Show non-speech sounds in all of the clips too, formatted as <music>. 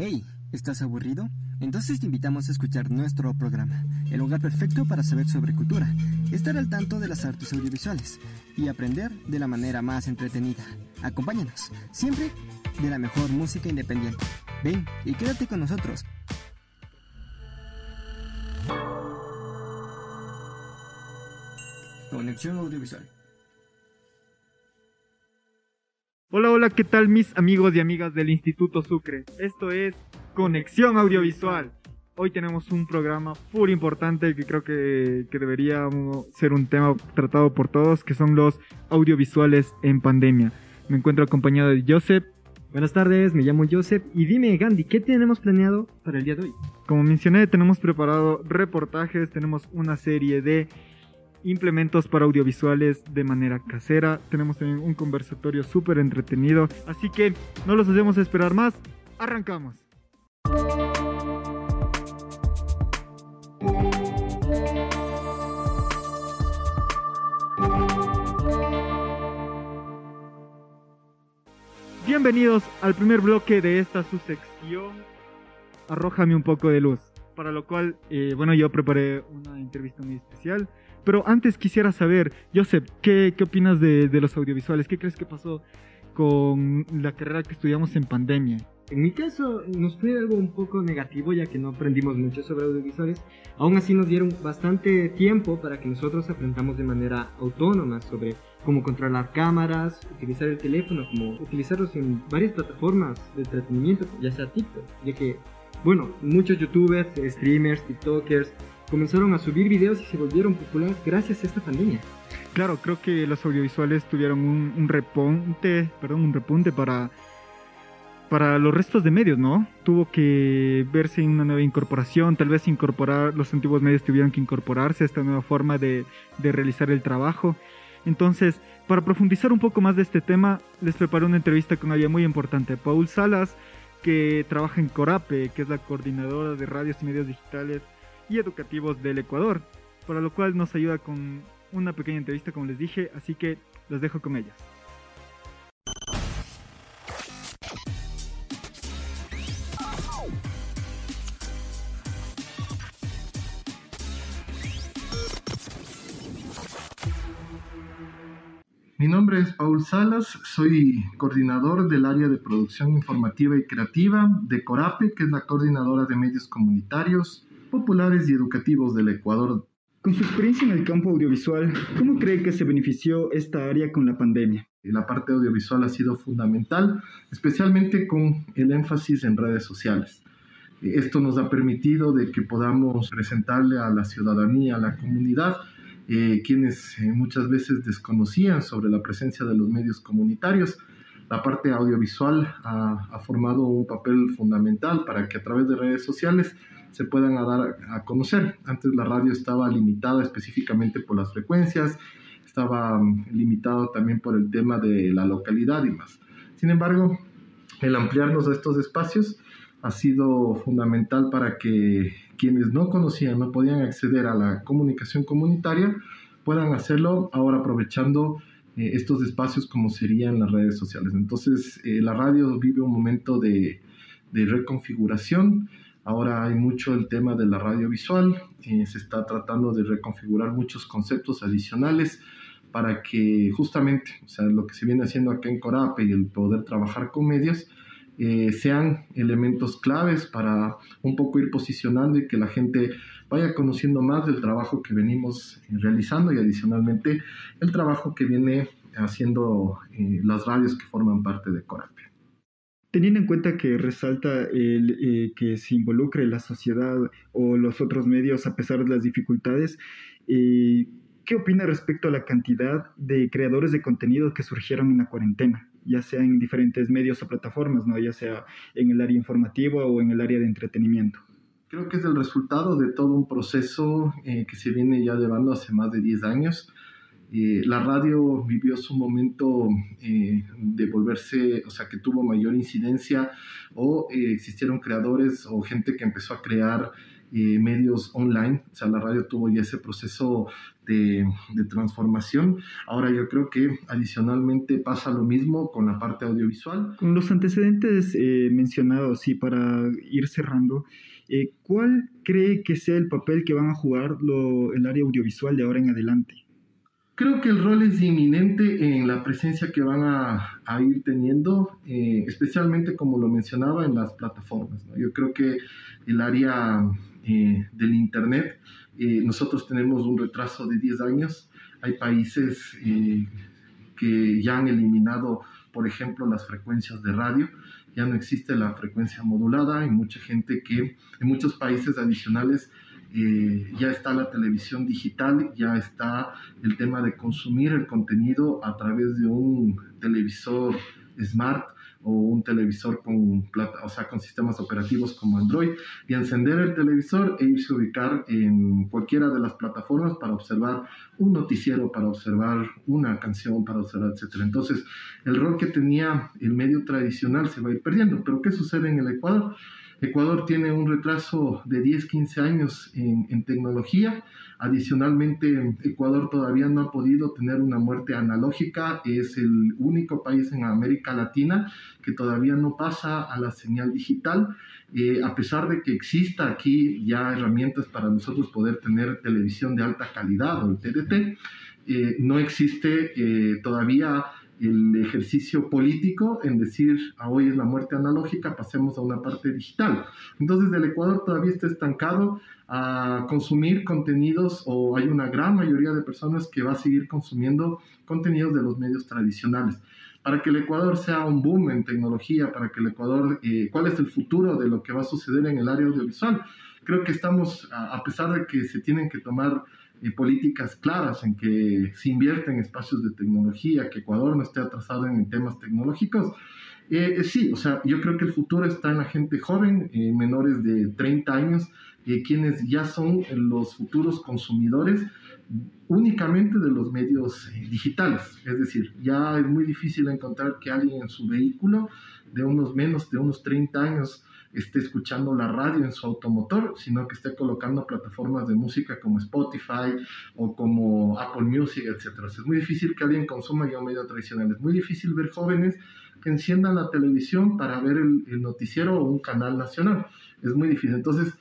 Hey, ¿estás aburrido? Entonces te invitamos a escuchar nuestro programa, el lugar perfecto para saber sobre cultura, estar al tanto de las artes audiovisuales y aprender de la manera más entretenida. Acompáñanos, siempre de la mejor música independiente. Ven y quédate con nosotros. Conexión audiovisual. Hola, hola, ¿qué tal mis amigos y amigas del Instituto Sucre? Esto es Conexión Audiovisual. Hoy tenemos un programa full importante que creo que, que debería ser un tema tratado por todos, que son los audiovisuales en pandemia. Me encuentro acompañado de Joseph. Buenas tardes, me llamo Joseph y dime Gandhi, ¿qué tenemos planeado para el día de hoy? Como mencioné, tenemos preparado reportajes, tenemos una serie de implementos para audiovisuales de manera casera. Tenemos también un conversatorio súper entretenido. Así que no los hacemos esperar más. Arrancamos. Bienvenidos al primer bloque de esta su sección. Arrójame un poco de luz. Para lo cual, eh, bueno, yo preparé una entrevista muy especial pero antes quisiera saber, Joseph, ¿qué, qué opinas de, de, los audiovisuales? ¿Qué crees que pasó con la carrera que estudiamos en pandemia? En mi caso nos fue algo un poco negativo ya que no aprendimos mucho sobre audiovisuales. Aún así nos dieron bastante tiempo para que nosotros aprendamos de manera autónoma sobre cómo controlar cámaras, utilizar el teléfono, cómo utilizarlos en varias plataformas de entretenimiento, ya sea TikTok, ya que, bueno, muchos youtubers, streamers, tiktokers comenzaron a subir videos y se volvieron populares gracias a esta pandemia. Claro, creo que los audiovisuales tuvieron un, un repunte, perdón, un repunte para para los restos de medios, ¿no? Tuvo que verse en una nueva incorporación, tal vez incorporar, los antiguos medios tuvieron que incorporarse a esta nueva forma de, de realizar el trabajo. Entonces, para profundizar un poco más de este tema, les preparé una entrevista con alguien muy importante, Paul Salas, que trabaja en Corape, que es la coordinadora de radios y medios digitales y educativos del Ecuador, para lo cual nos ayuda con una pequeña entrevista como les dije, así que los dejo con ellas. Mi nombre es Paul Salas, soy coordinador del área de producción informativa y creativa de Corape, que es la coordinadora de medios comunitarios, populares y educativos del Ecuador. Con su experiencia en el campo audiovisual, ¿cómo cree que se benefició esta área con la pandemia? La parte audiovisual ha sido fundamental, especialmente con el énfasis en redes sociales. Esto nos ha permitido de que podamos presentarle a la ciudadanía, a la comunidad, eh, quienes eh, muchas veces desconocían sobre la presencia de los medios comunitarios. La parte audiovisual ha, ha formado un papel fundamental para que a través de redes sociales se puedan dar a conocer. Antes la radio estaba limitada específicamente por las frecuencias, estaba mm, limitado también por el tema de la localidad y más. Sin embargo, el ampliarnos a estos espacios ha sido fundamental para que quienes no conocían, no podían acceder a la comunicación comunitaria, puedan hacerlo ahora aprovechando eh, estos espacios como serían las redes sociales. Entonces, eh, la radio vive un momento de, de reconfiguración Ahora hay mucho el tema de la radio visual, eh, se está tratando de reconfigurar muchos conceptos adicionales para que justamente, o sea, lo que se viene haciendo acá en Corape y el poder trabajar con medios, eh, sean elementos claves para un poco ir posicionando y que la gente vaya conociendo más del trabajo que venimos eh, realizando y adicionalmente el trabajo que viene haciendo eh, las radios que forman parte de Corape. Teniendo en cuenta que resalta el, eh, que se involucre la sociedad o los otros medios a pesar de las dificultades, eh, ¿qué opina respecto a la cantidad de creadores de contenido que surgieron en la cuarentena? ya sea en diferentes medios o plataformas, ¿no? ya sea en el área informativa o en el área de entretenimiento. Creo que es el resultado de todo un proceso eh, que se viene ya llevando hace más de 10 años eh, la radio vivió su momento eh, de volverse, o sea, que tuvo mayor incidencia o eh, existieron creadores o gente que empezó a crear medios online, o sea, la radio tuvo ya ese proceso de, transformación. Ahora yo creo que adicionalmente pasa lo mismo con la parte audiovisual. Con los antecedentes mencionados, y para ir cerrando, ¿cuál cree que sea el papel que van a jugar el área audiovisual de ahora en adelante? Creo que el rol es inminente en la presencia que van a, ir teniendo, eh, especialmente como lo mencionaba en las plataformas. Yo creo que el área eh, del Internet, eh, nosotros tenemos un retraso de 10 años. Hay países que ya han eliminado, por ejemplo, las frecuencias de radio. Ya no existe la frecuencia modulada. Hay mucha gente que en muchos países adicionales eh, ya está la televisión digital, ya está el tema de consumir el contenido a través de un televisor smart o un televisor con, plata, o sea, con sistemas operativos como Android y encender el televisor e irse a ubicar en cualquiera de las plataformas para observar un noticiero, para observar una canción, para observar, etc. Entonces, el rol que tenía el medio tradicional se va a ir perdiendo. Pero ¿qué sucede en el Ecuador? Ecuador tiene un retraso de 10-15 años en, tecnología. Adicionalmente, Ecuador todavía no ha podido tener una muerte analógica. Es el único país en América Latina que todavía no pasa a la señal digital. Eh, a pesar de que exista aquí ya herramientas para nosotros poder tener televisión de alta calidad o el TDT, eh, no existe eh, todavía el ejercicio político en decir, ah, hoy es la muerte analógica, pasemos a una parte digital. Entonces el Ecuador todavía está estancado a consumir contenidos o hay una gran mayoría de personas que va a seguir consumiendo contenidos de los medios tradicionales. Para que el Ecuador sea un boom en tecnología, para que el Ecuador, eh, ¿cuál es el futuro de lo que va a suceder en el área audiovisual? Creo que estamos, a pesar de que se tienen que tomar políticas claras en que se invierte en espacios de tecnología, que Ecuador no esté atrasado en temas tecnológicos. Eh, eh, sí, o sea, yo creo que el futuro está en la gente joven, eh, menores de 30 años, quienes ya son los futuros consumidores únicamente de los medios digitales. Es decir, ya es muy difícil encontrar que alguien en su vehículo de unos menos de unos 30 años esté escuchando la radio en su automotor, sino que esté colocando plataformas de música como Spotify o como Apple Music, etc. es muy difícil que alguien consuma ya un medio tradicional. Es muy difícil ver jóvenes que enciendan la televisión para ver el, noticiero o un canal nacional. Es muy difícil. Entonces,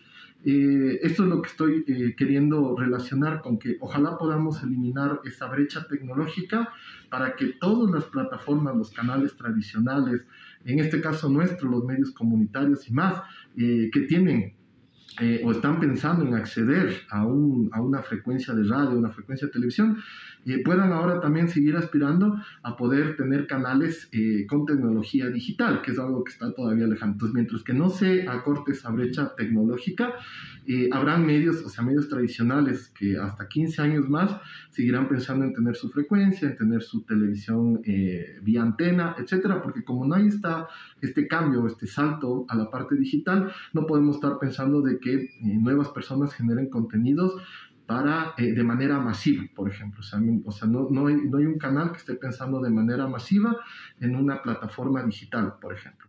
eh, esto es lo que estoy eh, queriendo relacionar con que ojalá podamos eliminar esa brecha tecnológica para que todas las plataformas, los canales tradicionales, en este caso nuestro, los medios comunitarios y más, eh, que tienen eh, o están pensando en acceder a, un, a, una frecuencia de radio, una frecuencia de televisión, eh, puedan ahora también seguir aspirando a poder tener canales eh, con tecnología digital, que es algo que está todavía lejano. Entonces, mientras que no se acorte esa brecha tecnológica, eh, habrán medios, o sea, medios tradicionales que hasta 15 años más seguirán pensando en tener su frecuencia, en tener su televisión vía antena, etcétera, porque como no hay esta, este cambio, este salto a la parte digital, no podemos estar pensando de que nuevas personas generen contenidos para, eh, de manera masiva, por ejemplo. O sea, no, no, hay, no, hay, un canal que esté pensando de manera masiva en una plataforma digital, por ejemplo.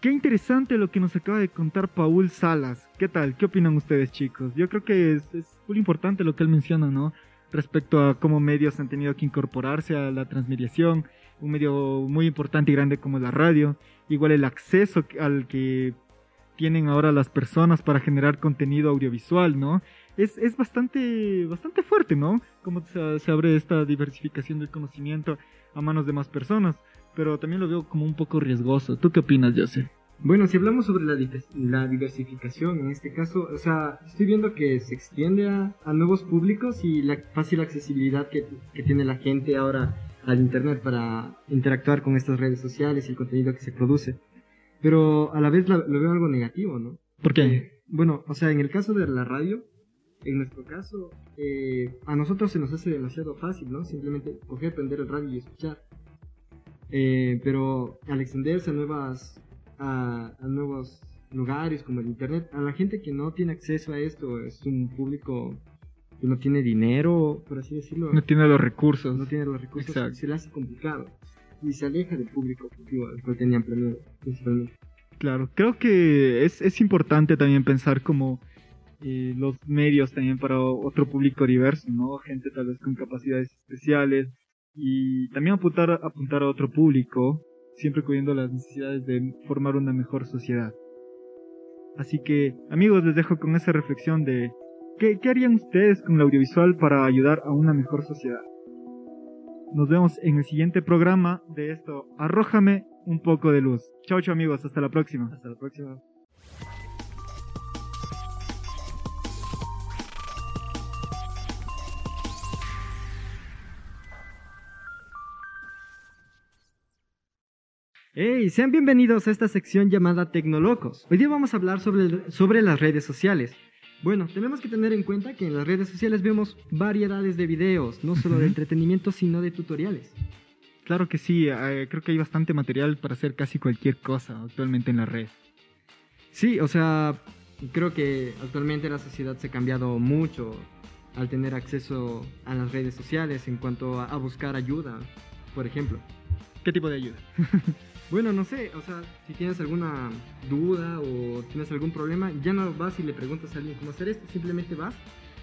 Qué interesante lo que nos acaba de contar Paul Salas. ¿Qué tal? ¿Qué opinan ustedes, chicos? Yo creo que es, es muy importante lo que él menciona, ¿no? Respecto a cómo medios han tenido que incorporarse a la transmediación, un medio muy importante y grande como la radio, igual el acceso al que tienen ahora las personas para generar contenido audiovisual, ¿no? Es, es bastante, bastante fuerte, ¿no? Cómo se, abre esta diversificación del conocimiento a manos de más personas, pero también lo veo como un poco riesgoso. ¿Tú qué opinas, Joseph? Bueno, si hablamos sobre la, diversificación, en este caso, o sea, estoy viendo que se extiende a, nuevos públicos y la fácil accesibilidad que, tiene la gente ahora al Internet para interactuar con estas redes sociales y el contenido que se produce. Pero a la vez lo veo algo negativo, ¿no? ¿Por qué? Eh, bueno, o sea, en el caso de la radio, en nuestro caso, eh, a nosotros se nos hace demasiado fácil, ¿no? Simplemente coger, prender el radio y escuchar. Eh, pero al extenderse a nuevas a, nuevos lugares como el internet. A la gente que no tiene acceso a esto es un público que no tiene dinero, por así decirlo. No tiene los recursos. No tiene los recursos. Exacto. Se le hace complicado. Y se aleja del público objetivo al cual tenían planeado, principalmente. Claro, creo que es, es importante también pensar como eh, los medios también para otro público diverso, ¿no? Gente tal vez con capacidades especiales y también apuntar, apuntar a otro público, siempre cubriendo las necesidades de formar una mejor sociedad. Así que, amigos, les dejo con esa reflexión de ¿qué, qué harían ustedes con el audiovisual para ayudar a una mejor sociedad? Nos vemos en el siguiente programa de esto. Arrójame un poco de luz. Chao, chao amigos, hasta la próxima. Hasta la próxima. Hey, sean bienvenidos a esta sección llamada Tecnolocos. Hoy día vamos a hablar sobre, sobre las redes sociales. Bueno, tenemos que tener en cuenta que en las redes sociales vemos variedades de videos, no solo de entretenimiento, sino de tutoriales. Claro que sí, eh, creo que hay bastante material para hacer casi cualquier cosa actualmente en la red. Sí, o sea, creo que actualmente la sociedad se ha cambiado mucho al tener acceso a las redes sociales en cuanto a, a buscar ayuda, por ejemplo. ¿Qué tipo de ayuda? <laughs> Bueno, no sé, o sea, si tienes alguna duda o tienes algún problema, ya no vas y le preguntas a alguien cómo hacer esto, simplemente vas,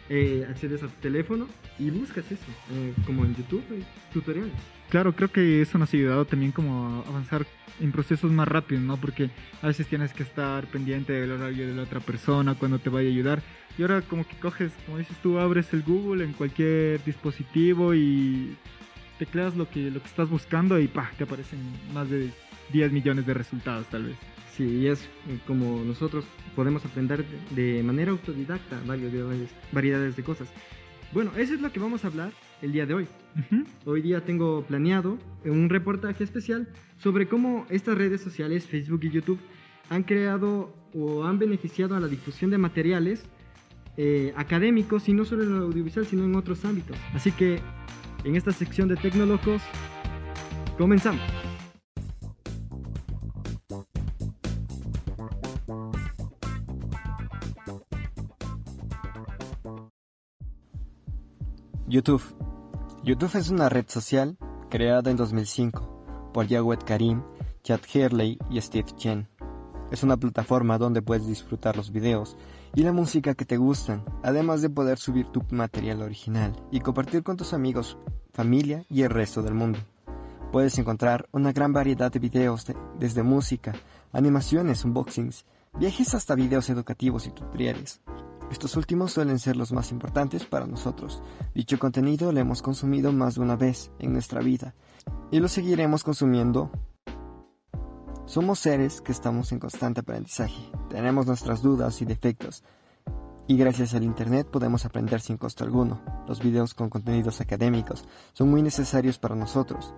eh, accedes a tu teléfono y buscas eso, eh, como en YouTube, hay tutoriales. Claro, creo que eso nos ha ayudado también como a avanzar en procesos más rápidos, ¿no? Porque a veces tienes que estar pendiente del horario de la otra persona cuando te vaya a ayudar. Y ahora como que coges, como dices tú, abres el Google en cualquier dispositivo y tecleas lo que, lo que estás buscando y ¡pah! te aparecen más de 10 millones de resultados tal vez. Sí, es eh, como nosotros podemos aprender de manera autodidacta variedades, variedades de cosas. Bueno, eso es lo que vamos a hablar el día de hoy. Hoy día tengo planeado un reportaje especial sobre cómo estas redes sociales, Facebook y YouTube, han creado o han beneficiado a la difusión de materiales eh, académicos y no solo en el audiovisual, sino en otros ámbitos. Así que en esta sección de Tecnolocos, comenzamos. YouTube. YouTube es una red social creada en 2005 por Jawed Karim, Chad Hurley y Steve Chen. Es una plataforma donde puedes disfrutar los videos y la música que te gustan, además de poder subir tu material original y compartir con tus amigos, familia y el resto del mundo. Puedes encontrar una gran variedad de videos de- desde música, animaciones, unboxings, viajes hasta videos educativos y tutoriales. Estos últimos suelen ser los más importantes para nosotros. Dicho contenido lo hemos consumido más de una vez en nuestra vida y lo seguiremos consumiendo. Somos seres que estamos en constante aprendizaje, tenemos nuestras dudas y defectos, y gracias al Internet podemos aprender sin costo alguno. Los videos con contenidos académicos son muy necesarios para nosotros,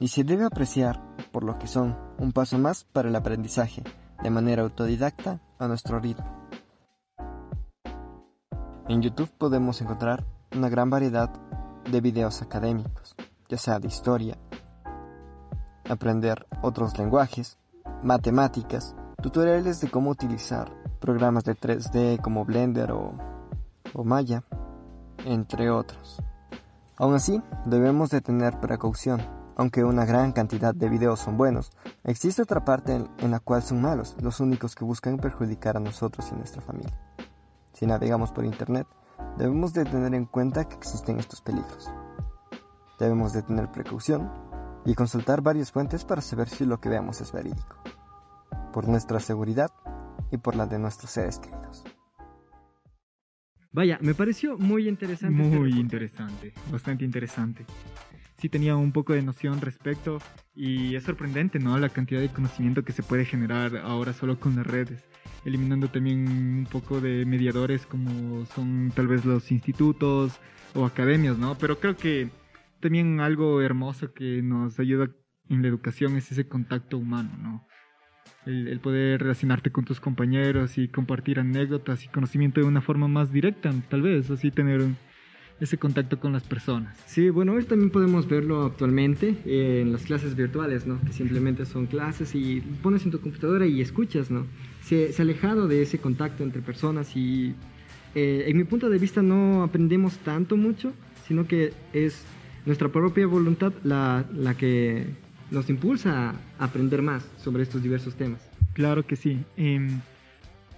y se debe apreciar por lo que son un paso más para el aprendizaje, de manera autodidacta a nuestro ritmo. En YouTube podemos encontrar una gran variedad de videos académicos, ya sea de historia, aprender otros lenguajes, matemáticas, tutoriales de cómo utilizar programas de 3D como Blender o, o Maya, entre otros. Aún así, debemos de tener precaución. Aunque una gran cantidad de videos son buenos, existe otra parte en, la cual son malos, los únicos que buscan perjudicar a nosotros y nuestra familia. Si navegamos por internet, debemos de tener en cuenta que existen estos peligros. Debemos de tener precaución y consultar varias fuentes para saber si lo que veamos es verídico, por nuestra seguridad y por la de nuestros seres queridos. Vaya, me pareció muy interesante. este Muy reportaje. interesante, bastante interesante. Sí tenía un poco de noción respecto y es sorprendente, ¿no? La cantidad de conocimiento que se puede generar ahora solo con las redes, eliminando también un poco de mediadores como son tal vez los institutos o academias, ¿no? Pero creo que también algo hermoso que nos ayuda en la educación es ese contacto humano, ¿no? El, el poder relacionarte con tus compañeros y compartir anécdotas y conocimiento de una forma más directa, tal vez, así tener un- ese contacto con las personas. Sí, bueno, hoy también podemos verlo actualmente en las clases virtuales, ¿no? Que simplemente son clases y pones en tu computadora y escuchas, ¿no? Se, se ha alejado de ese contacto entre personas y eh, en mi punto de vista no aprendemos tanto mucho, sino que es nuestra propia voluntad la, la que nos impulsa a aprender más sobre estos diversos temas. Claro que sí. Em,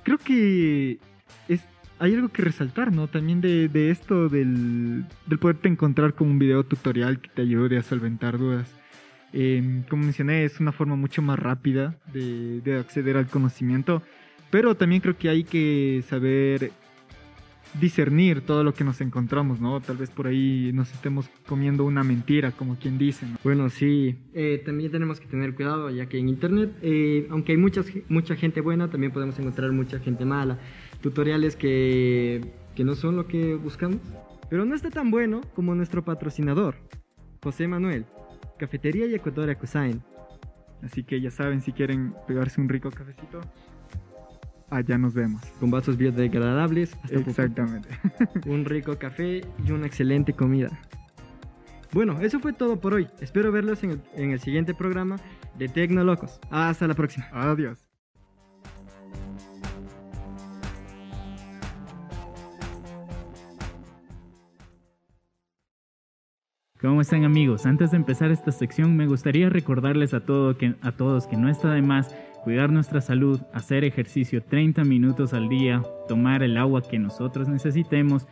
creo que es, hay algo que resaltar, ¿no? También de, de esto del, del, poderte encontrar con un video tutorial que te ayude a solventar dudas. Em, como mencioné, es una forma mucho más rápida de, de acceder al conocimiento, pero también creo que hay que saber discernir todo lo que nos encontramos, ¿no? Tal vez por ahí nos estemos comiendo una mentira, como quien dice. ¿no? Bueno, sí, eh, también tenemos que tener cuidado, ya que en Internet, eh, aunque hay muchas, mucha gente buena, también podemos encontrar mucha gente mala. Tutoriales que, que no son lo que buscamos. Pero no está tan bueno como nuestro patrocinador, José Manuel, Cafetería y Ecuador Cusain. Así que ya saben, si quieren pegarse un rico cafecito, allá nos vemos. Con vasos biodegradables. Hasta Exactamente. <laughs> un rico café y una excelente comida. Bueno, eso fue todo por hoy. Espero verlos en el, en el siguiente programa de Tecnolocos. Hasta la próxima. Adiós. ¿Cómo están amigos? Antes de empezar esta sección me gustaría recordarles a, todo que, a todos que no está de más cuidar nuestra salud, hacer ejercicio 30 minutos al día, tomar el agua que nosotros necesitemos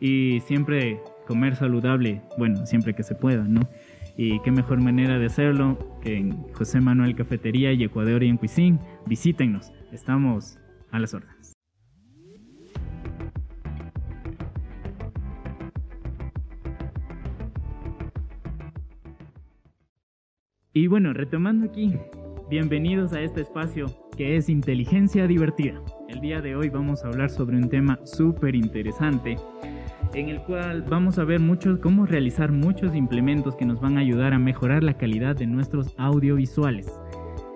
y siempre comer saludable, bueno, siempre que se pueda, ¿no? Y qué mejor manera de hacerlo que en José Manuel Cafetería y Ecuador y en Cuisine. Visítenos, estamos a las órdenes. Y bueno, retomando aquí, bienvenidos a este espacio que es inteligencia divertida. El día de hoy vamos a hablar sobre un tema súper interesante en el cual vamos a ver muchos cómo realizar muchos implementos que nos van a ayudar a mejorar la calidad de nuestros audiovisuales.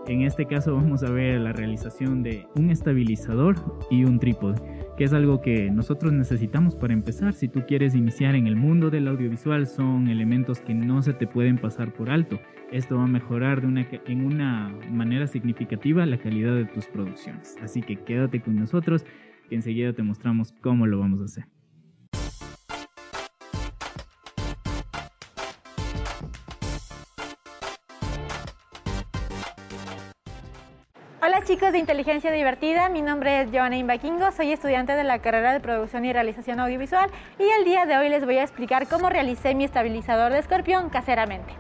En este caso vamos a ver la realización de un estabilizador y un trípode, que es algo que nosotros necesitamos para empezar. Si tú quieres iniciar en el mundo del audiovisual, son elementos que no se te pueden pasar por alto. Esto va a mejorar de una, en una manera significativa la calidad de tus producciones. Así que quédate con nosotros, que enseguida te mostramos cómo lo vamos a hacer. Chicos de Inteligencia Divertida, mi nombre es Joana Imbaquingo, soy estudiante de la carrera de Producción y Realización Audiovisual y el día de hoy les voy a explicar cómo realicé mi estabilizador de escorpión caseramente.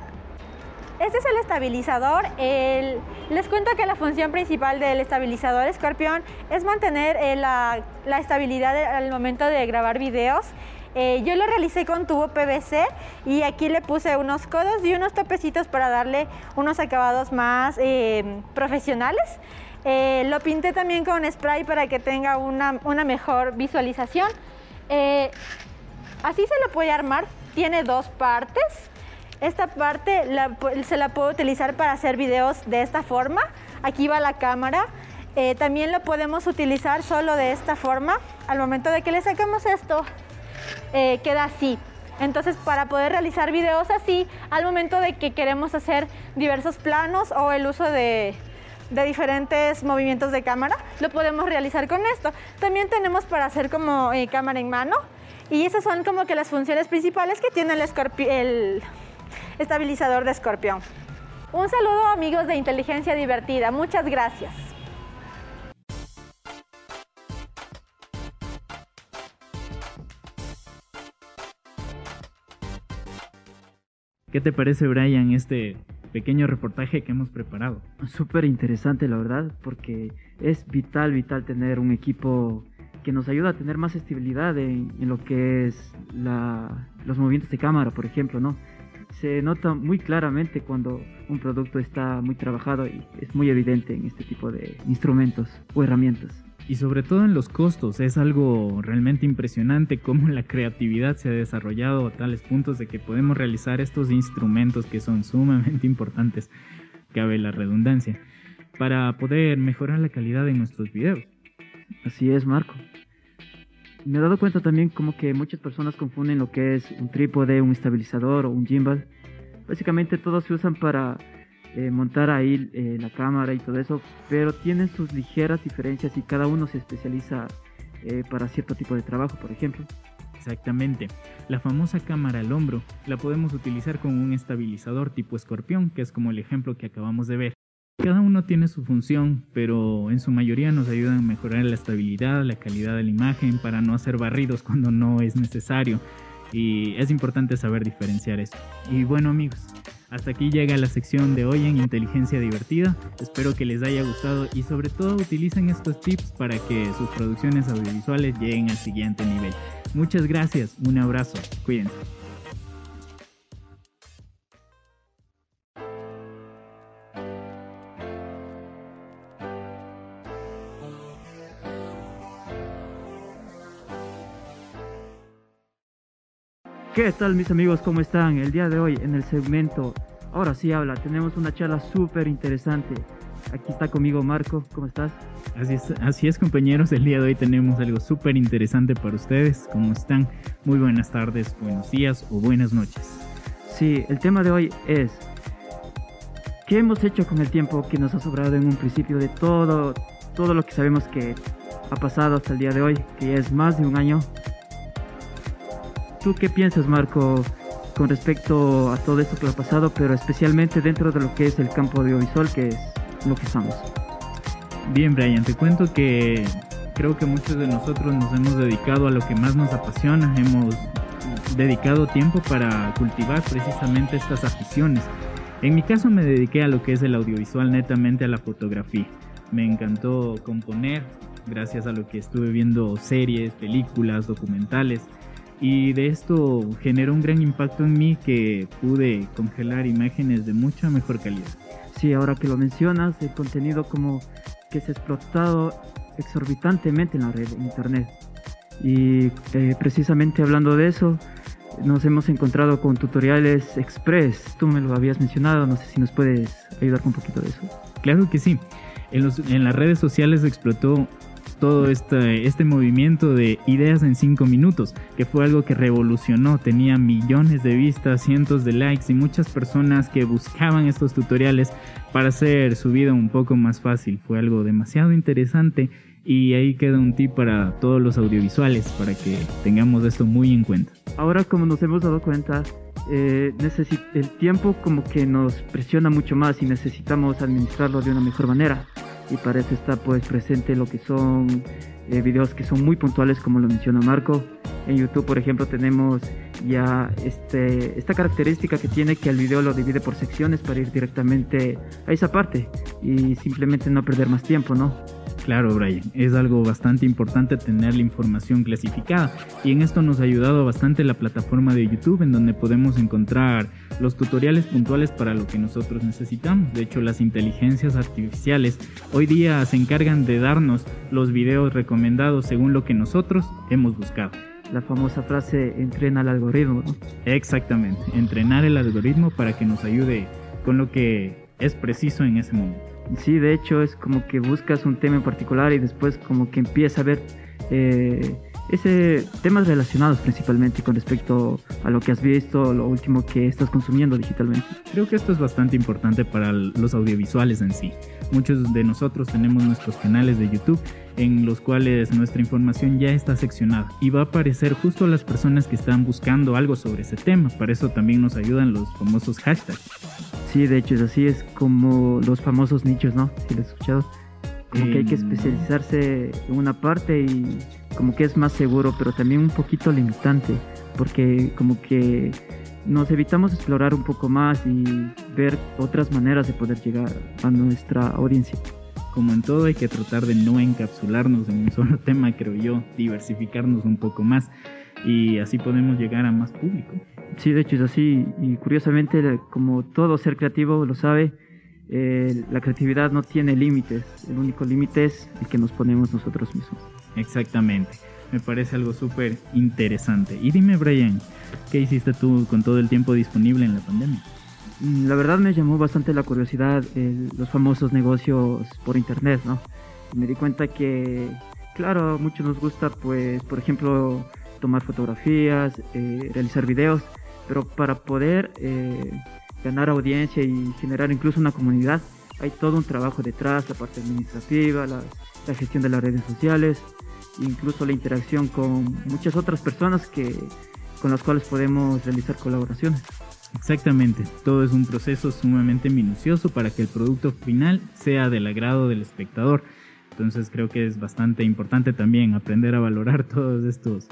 Este es el estabilizador. les cuento que la función principal del estabilizador escorpión es mantener eh, la, estabilidad al momento de grabar videos. Eh, yo lo realicé con tubo PVC y aquí le puse unos codos y unos topecitos para darle unos acabados más eh, profesionales. Lo pinté también con spray para que tenga una, una mejor visualización. así se lo puede armar. Tiene dos partes. Esta parte se la puedo utilizar para hacer videos de esta forma. Aquí va la cámara. Eh, también lo podemos utilizar solo de esta forma. Al momento de que le sacamos esto, eh, queda así. Entonces, para poder realizar videos así, al momento de que queremos hacer diversos planos o el uso de, diferentes movimientos de cámara, lo podemos realizar con esto. También tenemos para hacer como eh, cámara en mano. Y esas son como que las funciones principales que tiene el, el estabilizador de escorpión. Un saludo amigos de Inteligencia Divertida, muchas gracias. ¿Qué te parece Brian este pequeño reportaje que hemos preparado? Súper interesante la verdad, porque es vital, vital tener un equipo que nos ayuda a tener más estabilidad en, lo que es los movimientos de cámara, por ejemplo, ¿no? se nota muy claramente cuando un producto está muy trabajado y es muy evidente en este tipo de instrumentos o herramientas. Y sobre todo en los costos, es algo realmente impresionante cómo la creatividad se ha desarrollado a tales puntos de que podemos realizar estos instrumentos que son sumamente <laughs> importantes, cabe la redundancia, para poder mejorar la calidad de nuestros videos. Así es, Marco me he dado cuenta también como que muchas personas confunden lo que es un trípode, un estabilizador o un gimbal. Básicamente todos se usan para eh, montar ahí eh, la cámara y todo eso, pero tienen sus ligeras diferencias y cada uno se especializa eh, para cierto tipo de trabajo, por ejemplo. Exactamente. La famosa cámara al hombro la podemos utilizar con un estabilizador tipo escorpión, que es como el ejemplo que acabamos de ver. Cada uno tiene su función, pero en su mayoría nos ayudan a mejorar la estabilidad, la calidad de la imagen para no hacer barridos cuando no es necesario. Y es importante saber diferenciar esto. Y bueno amigos, hasta aquí llega la sección de hoy en Inteligencia Divertida. Espero que les haya gustado y sobre todo utilicen estos tips para que sus producciones audiovisuales lleguen al siguiente nivel. Muchas gracias, un abrazo, cuídense. ¿Qué tal mis amigos? ¿Cómo están? El día de hoy en el segmento Ahora sí habla, tenemos una charla súper interesante. Aquí está conmigo Marco, ¿cómo estás? Así es, así es compañeros, el día de hoy tenemos algo súper interesante para ustedes. ¿Cómo están? Muy buenas tardes, buenos días o buenas noches. Sí, el tema de hoy es ¿qué hemos hecho con el tiempo que nos ha sobrado en un principio de todo, todo lo que sabemos que ha pasado hasta el día de hoy, que es más de un año ¿Tú qué piensas, Marco, con respecto a todo esto que ha pasado, pero especialmente dentro de lo que es el campo audiovisual, que es lo que estamos? Bien, Brian, te cuento que creo que muchos de nosotros nos hemos dedicado a lo que más nos apasiona, hemos dedicado tiempo para cultivar precisamente estas aficiones. En mi caso me dediqué a lo que es el audiovisual, netamente a la fotografía. Me encantó componer, gracias a lo que estuve viendo series, películas, documentales y de esto generó un gran impacto en mí que pude congelar imágenes de mucha mejor calidad. Sí, ahora que lo mencionas, el contenido como que se ha explotado exorbitantemente en la red internet. Y eh, precisamente hablando de eso, nos hemos encontrado con tutoriales express. Tú me lo habías mencionado, no sé si nos puedes ayudar con un poquito de eso. Claro que sí. En, los, en las redes sociales explotó todo este, este movimiento de ideas en 5 minutos, que fue algo que revolucionó, tenía millones de vistas, cientos de likes y muchas personas que buscaban estos tutoriales para hacer su vida un poco más fácil. Fue algo demasiado interesante y ahí queda un tip para todos los audiovisuales para que tengamos esto muy en cuenta. Ahora como nos hemos dado cuenta, eh, el tiempo como que nos presiona mucho más y necesitamos administrarlo de una mejor manera y para eso está pues presente lo que son eh, videos que son muy puntuales como lo menciona Marco. En YouTube por ejemplo tenemos ya este, esta característica que tiene que el video lo divide por secciones para ir directamente a esa parte y simplemente no perder más tiempo, ¿no? Claro, Brian, es algo bastante importante tener la información clasificada y en esto nos ha ayudado bastante la plataforma de YouTube en donde podemos encontrar los tutoriales puntuales para lo que nosotros necesitamos. De hecho, las inteligencias artificiales hoy día se encargan de darnos los videos recomendados según lo que nosotros hemos buscado. La famosa frase entrena el algoritmo, ¿no? Exactamente, entrenar el algoritmo para que nos ayude con lo que es preciso en ese momento. Sí, de hecho es como que buscas un tema en particular y después como que empieza a ver eh, ese temas relacionados principalmente con respecto a lo que has visto, lo último que estás consumiendo digitalmente. Creo que esto es bastante importante para los audiovisuales en sí. Muchos de nosotros tenemos nuestros canales de YouTube en los cuales nuestra información ya está seccionada y va a aparecer justo a las personas que están buscando algo sobre ese tema. Para eso también nos ayudan los famosos hashtags. Sí, de hecho es así, es como los famosos nichos, ¿no? Si lo has escuchado. Como que hay que especializarse en una parte y como que es más seguro, pero también un poquito limitante, porque como que nos evitamos explorar un poco más y ver otras maneras de poder llegar a nuestra audiencia. Como en todo hay que tratar de no encapsularnos en un solo <laughs> tema, creo yo, diversificarnos un poco más y así podemos llegar a más público. Sí, de hecho es así y curiosamente como todo ser creativo lo sabe, eh, la creatividad no tiene límites, el único límite es el que nos ponemos nosotros mismos. Exactamente, me parece algo súper interesante. Y dime Brian, ¿qué hiciste tú con todo el tiempo disponible en la pandemia? La verdad me llamó bastante la curiosidad los famosos negocios por internet, ¿no? me di cuenta que, claro, a muchos nos gusta, pues, por ejemplo, tomar fotografías, eh, realizar videos, pero para poder eh, ganar audiencia y generar incluso una comunidad, hay todo un trabajo detrás, la parte administrativa, la, gestión de las redes sociales. incluso la interacción con muchas otras personas que, con las cuales podemos realizar colaboraciones. Exactamente, todo es un proceso sumamente minucioso para que el producto final sea del agrado del espectador. Entonces creo que es bastante importante también aprender a valorar <laughs> todos estos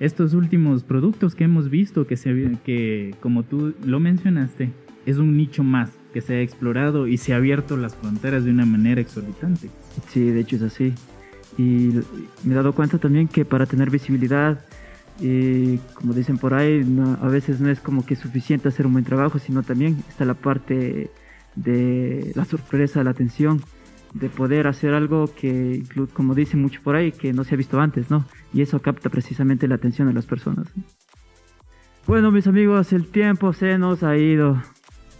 estos últimos productos que hemos visto que se que como tú lo mencionaste es un nicho más que se ha explorado y se ha abierto las fronteras de una manera exorbitante. Sí, de hecho es así. Y me he dado cuenta también que para tener visibilidad y como dicen por ahí, a veces no es como que suficiente hacer un buen trabajo, sino también está la parte de la sorpresa, la atención, de poder hacer algo que, como dicen mucho por ahí, que no se ha visto antes, ¿no? Y eso capta precisamente la atención de las personas. Bueno, mis amigos, el tiempo se nos ha ido.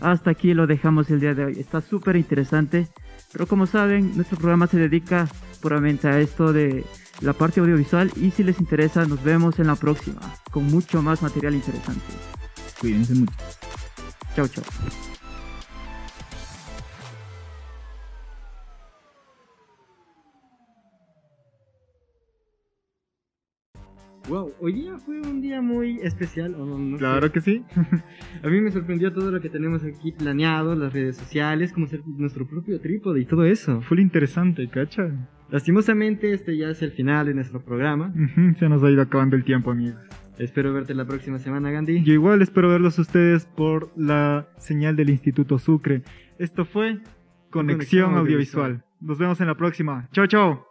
Hasta aquí lo dejamos el día de hoy. Está súper interesante, pero como saben, nuestro programa se dedica puramente a esto de la parte audiovisual y si les interesa nos vemos en la próxima con mucho más material interesante. Cuídense mucho. Chao, chao. Wow, hoy día fue un día muy especial, ¿o no? claro que sí. <laughs> a mí me sorprendió todo lo que tenemos aquí planeado, las redes sociales, como ser nuestro propio trípode y todo eso. Fue interesante, ¿cacha? Lastimosamente, este ya es el final de nuestro programa. se nos ha ido acabando el tiempo, amigos. Espero verte la próxima semana, Gandhi. Yo igual espero verlos ustedes por la señal del Instituto Sucre. Esto fue Conexión, Audiovisual. Nos vemos en la próxima. Chao, chao.